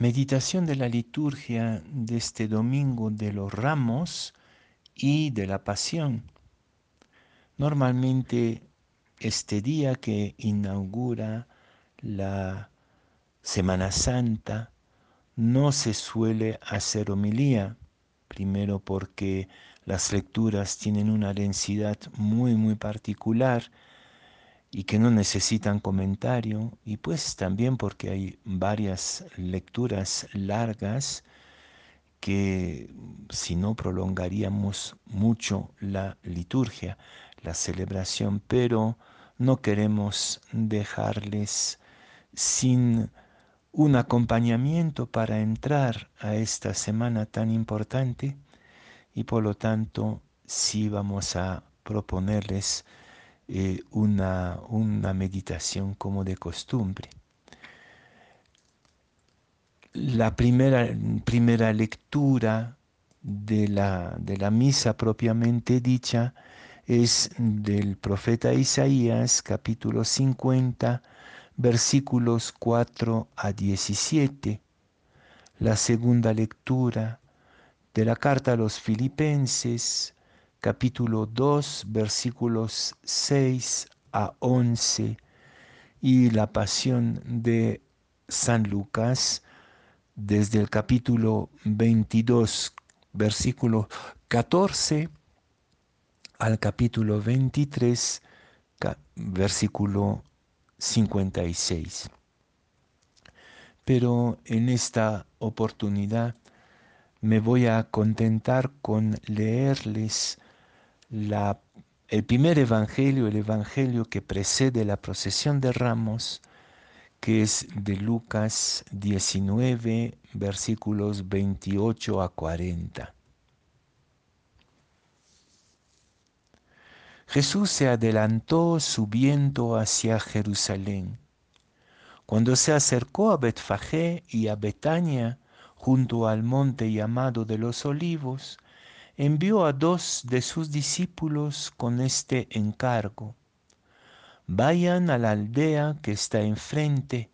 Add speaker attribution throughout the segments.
Speaker 1: Meditación de la liturgia de este domingo de los ramos y de la pasión. Normalmente este día que inaugura la Semana Santa no se suele hacer homilía, primero porque las lecturas tienen una densidad muy muy particular y que no necesitan comentario, y pues también porque hay varias lecturas largas que si no prolongaríamos mucho la liturgia, la celebración, pero no queremos dejarles sin un acompañamiento para entrar a esta semana tan importante y por lo tanto sí vamos a proponerles eh, una, una meditación como de costumbre. La primera, primera lectura de la, de la misa propiamente dicha es del profeta Isaías capítulo 50 versículos 4 a 17. La segunda lectura de la carta a los filipenses, capítulo 2, versículos 6 a 11, y la pasión de San Lucas, desde el capítulo 22, versículo 14, al capítulo 23, versículo 56. Pero en esta oportunidad me voy a contentar con leerles el primer evangelio, el evangelio que precede la procesión de ramos, que es de Lucas 19, versículos 28 a 40. Jesús se adelantó subiendo hacia Jerusalén. Cuando se acercó a Betfagé y a Betania, junto al monte llamado de los olivos, envió a dos de sus discípulos con este encargo. Vayan a la aldea que está enfrente,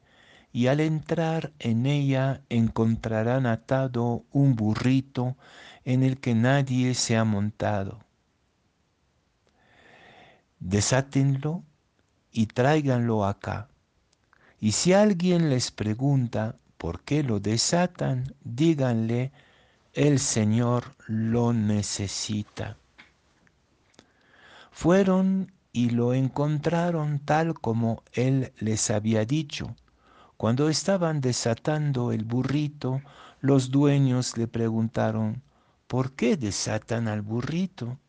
Speaker 1: y al entrar en ella encontrarán atado un burrito en el que nadie se ha montado desátenlo y tráiganlo acá. Y si alguien les pregunta por qué lo desatan, díganle, el Señor lo necesita. Fueron y lo encontraron tal como él les había dicho. Cuando estaban desatando el burrito, los dueños le preguntaron, ¿por qué desatan al burrito?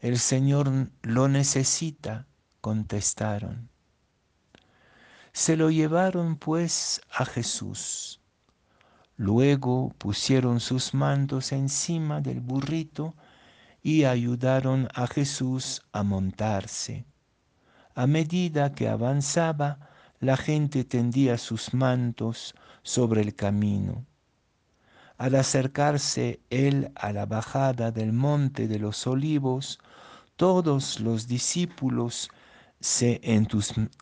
Speaker 1: El Señor lo necesita, contestaron. Se lo llevaron pues a Jesús. Luego pusieron sus mantos encima del burrito y ayudaron a Jesús a montarse. A medida que avanzaba, la gente tendía sus mantos sobre el camino. Al acercarse él a la bajada del monte de los olivos, todos los discípulos se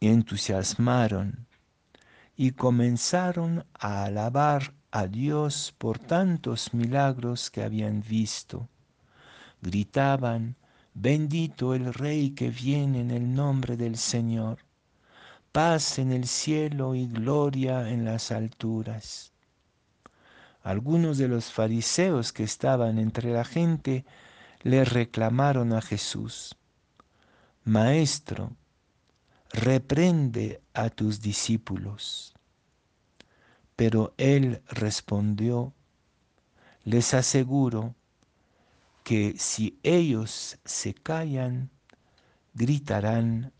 Speaker 1: entusiasmaron y comenzaron a alabar a Dios por tantos milagros que habían visto. Gritaban, bendito el Rey que viene en el nombre del Señor, paz en el cielo y gloria en las alturas. Algunos de los fariseos que estaban entre la gente le reclamaron a Jesús, Maestro, reprende a tus discípulos. Pero él respondió, les aseguro que si ellos se callan, gritarán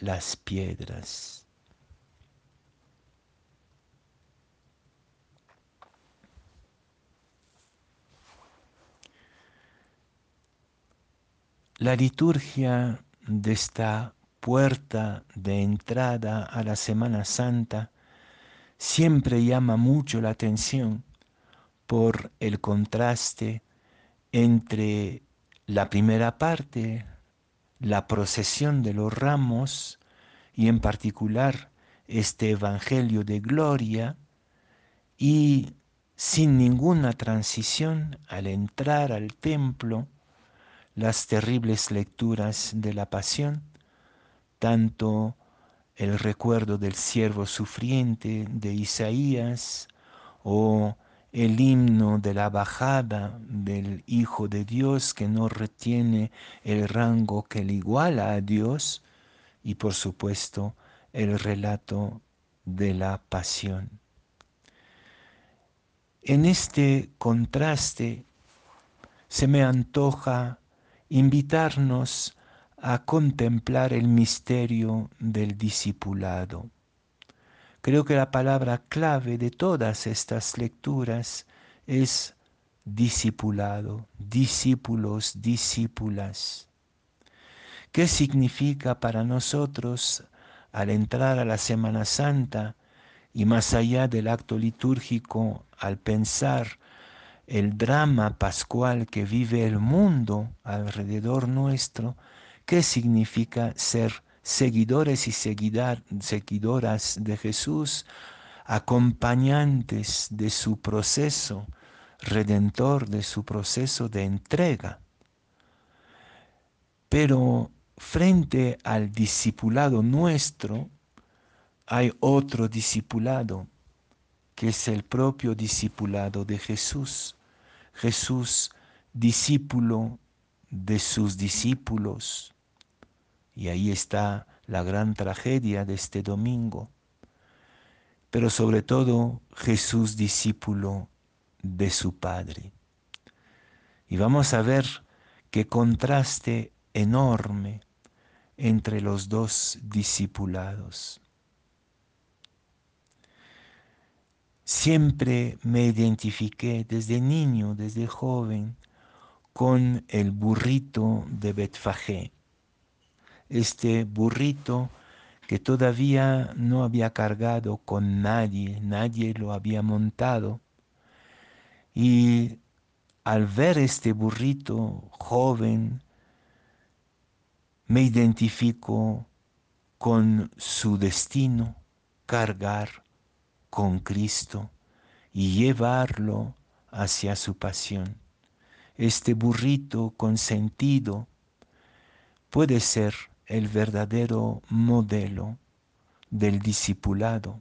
Speaker 1: las piedras. La liturgia de esta puerta de entrada a la Semana Santa siempre llama mucho la atención por el contraste entre la primera parte, la procesión de los ramos y en particular este Evangelio de Gloria y sin ninguna transición al entrar al templo, las terribles lecturas de la pasión, tanto el recuerdo del siervo sufriente de Isaías o el himno de la bajada del Hijo de Dios que no retiene el rango que le iguala a Dios y por supuesto el relato de la pasión. En este contraste se me antoja invitarnos a contemplar el misterio del discipulado. Creo que la palabra clave de todas estas lecturas es discipulado, discípulos, discípulas. ¿Qué significa para nosotros al entrar a la Semana Santa y más allá del acto litúrgico, al pensar el drama pascual que vive el mundo alrededor nuestro, qué significa ser seguidores y seguidoras de Jesús, acompañantes de su proceso redentor, de su proceso de entrega. Pero frente al discipulado nuestro, hay otro discipulado, que es el propio discipulado de Jesús. Jesús, discípulo de sus discípulos. Y ahí está la gran tragedia de este domingo. Pero sobre todo Jesús discípulo de su Padre. Y vamos a ver qué contraste enorme entre los dos discipulados. Siempre me identifiqué desde niño, desde joven, con el burrito de Betfagé. Este burrito que todavía no había cargado con nadie, nadie lo había montado. Y al ver este burrito joven, me identifico con su destino, cargar con Cristo y llevarlo hacia su pasión este burrito consentido puede ser el verdadero modelo del discipulado,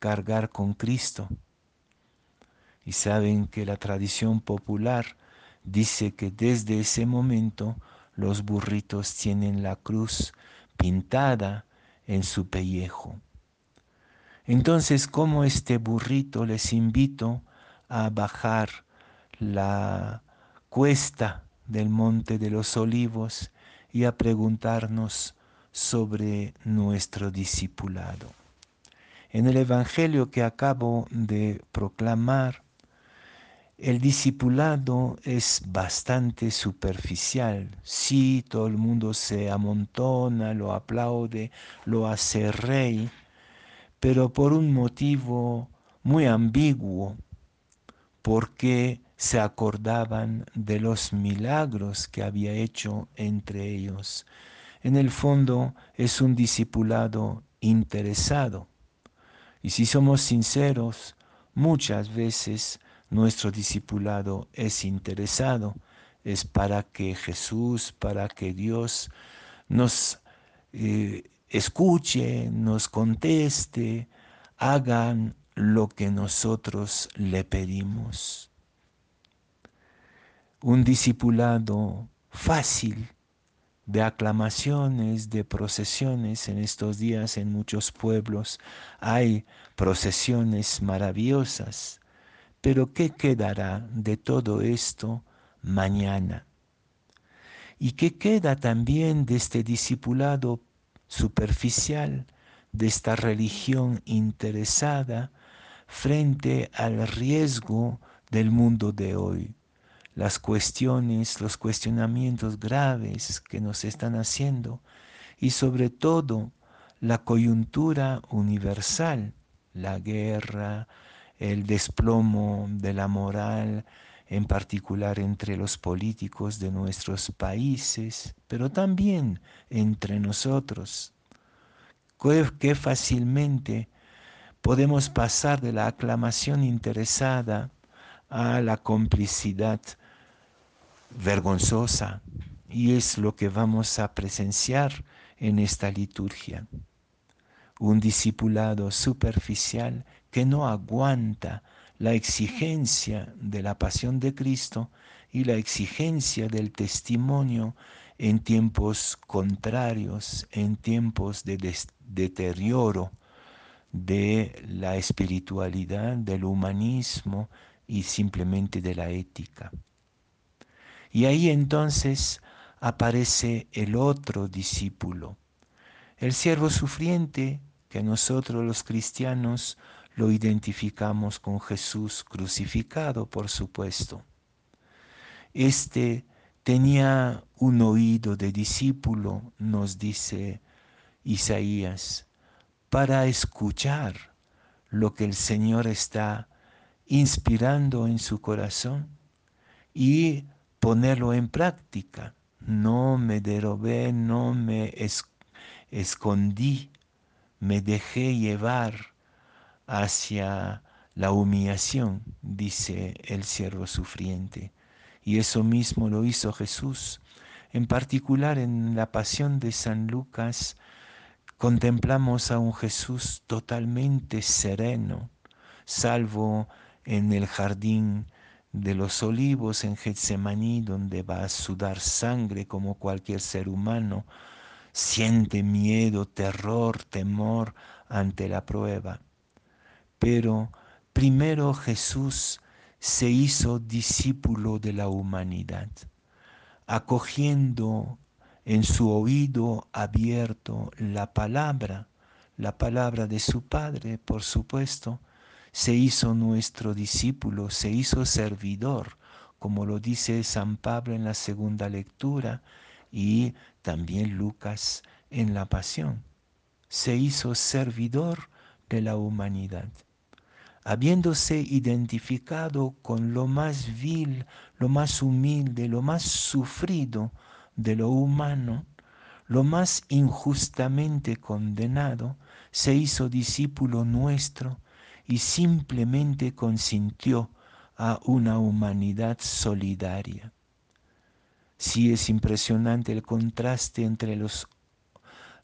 Speaker 1: cargar con Cristo. Y saben que la tradición popular dice que desde ese momento los burritos tienen la cruz pintada en su pellejo. Entonces, como este burrito, les invito a bajar la cuesta del Monte de los Olivos y a preguntarnos sobre nuestro discipulado. En el Evangelio que acabo de proclamar, el discipulado es bastante superficial. Sí, todo el mundo se amontona, lo aplaude, lo hace rey, pero por un motivo muy ambiguo, porque se acordaban de los milagros que había hecho entre ellos. En el fondo es un discipulado interesado. Y si somos sinceros, muchas veces nuestro discipulado es interesado, es para que Jesús, para que Dios nos eh, escuche, nos conteste, hagan lo que nosotros le pedimos un discipulado fácil de aclamaciones, de procesiones. En estos días en muchos pueblos hay procesiones maravillosas. Pero ¿qué quedará de todo esto mañana? ¿Y qué queda también de este discipulado superficial, de esta religión interesada frente al riesgo del mundo de hoy? Las cuestiones, los cuestionamientos graves que nos están haciendo y sobre todo la coyuntura universal, la guerra, el desplomo de la moral, en particular entre los políticos de nuestros países, pero también entre nosotros, que fácilmente podemos pasar de la aclamación interesada a la complicidad vergonzosa y es lo que vamos a presenciar en esta liturgia. Un discipulado superficial que no aguanta la exigencia de la pasión de Cristo y la exigencia del testimonio en tiempos contrarios, en tiempos de deterioro de la espiritualidad, del humanismo y simplemente de la ética. Y ahí entonces aparece el otro discípulo, el siervo sufriente que nosotros los cristianos lo identificamos con Jesús crucificado, por supuesto. Este tenía un oído de discípulo, nos dice Isaías, para escuchar lo que el Señor está inspirando en su corazón y ponerlo en práctica. No me derobé, no me escondí, me dejé llevar hacia la humillación, dice el siervo sufriente. Y eso mismo lo hizo Jesús. En particular en la pasión de San Lucas contemplamos a un Jesús totalmente sereno, salvo en el jardín de los olivos en Getsemaní, donde va a sudar sangre como cualquier ser humano, siente miedo, terror, temor ante la prueba. Pero primero Jesús se hizo discípulo de la humanidad, acogiendo en su oído abierto la palabra, la palabra de su Padre, por supuesto, se hizo nuestro discípulo, se hizo servidor, como lo dice San Pablo en la segunda lectura y también Lucas en la pasión. Se hizo servidor de la humanidad. Habiéndose identificado con lo más vil, lo más humilde, lo más sufrido de lo humano, lo más injustamente condenado, se hizo discípulo nuestro y simplemente consintió a una humanidad solidaria. Sí es impresionante el contraste entre los,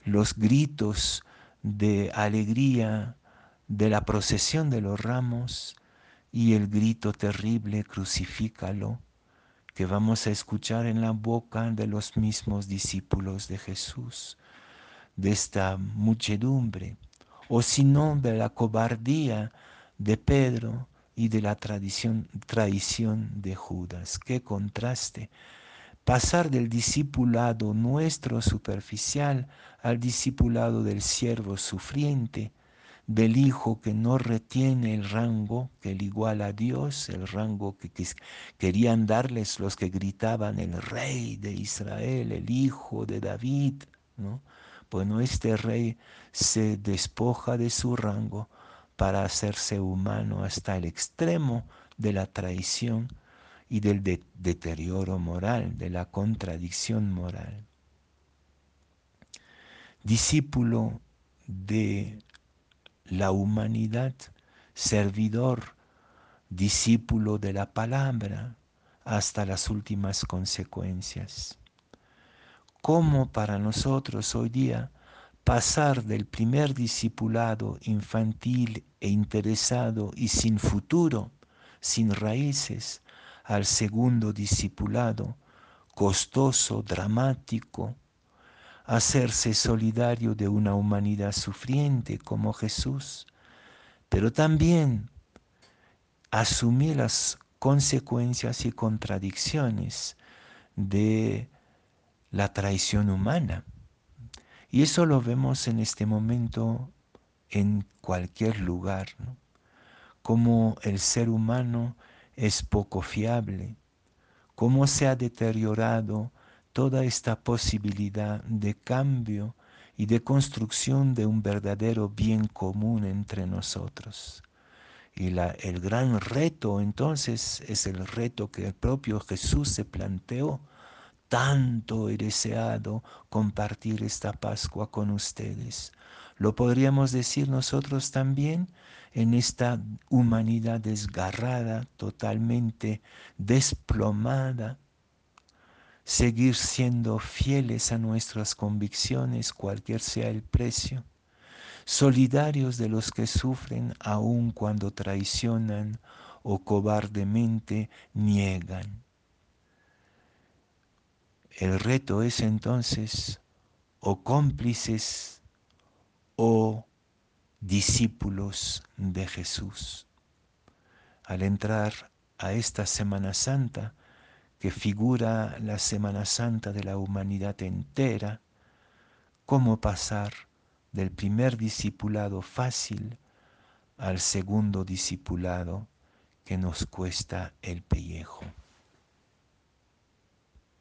Speaker 1: los gritos de alegría de la procesión de los ramos y el grito terrible, crucifícalo, que vamos a escuchar en la boca de los mismos discípulos de Jesús, de esta muchedumbre o sino de la cobardía de Pedro y de la tradición, traición de Judas. Qué contraste. Pasar del discipulado nuestro superficial al discipulado del siervo sufriente, del hijo que no retiene el rango que le iguala a Dios, el rango que, querían darles los que gritaban el rey de Israel, el hijo de David, ¿no? Bueno, este rey se despoja de su rango para hacerse humano hasta el extremo de la traición y del deterioro moral, de la contradicción moral. Discípulo de la humanidad, servidor, discípulo de la palabra, hasta las últimas consecuencias cómo para nosotros hoy día pasar del primer discipulado infantil e interesado y sin futuro, sin raíces, al segundo discipulado, costoso, dramático, hacerse solidario de una humanidad sufriente como Jesús, pero también asumir las consecuencias y contradicciones de la traición humana. Y eso lo vemos en este momento en cualquier lugar, como el ser humano es poco fiable, cómo se ha deteriorado toda esta posibilidad de cambio y de construcción de un verdadero bien común entre nosotros. Y la, el gran reto entonces es el reto que el propio Jesús se planteó tanto he deseado compartir esta Pascua con ustedes. Lo podríamos decir nosotros también en esta humanidad desgarrada, totalmente desplomada, seguir siendo fieles a nuestras convicciones, cualquier sea el precio, solidarios de los que sufren aun cuando traicionan o cobardemente niegan. El reto es entonces o cómplices o discípulos de Jesús. Al entrar a esta Semana Santa, que figura la Semana Santa de la humanidad entera, cómo pasar del primer discipulado fácil al segundo discipulado que nos cuesta el pellejo.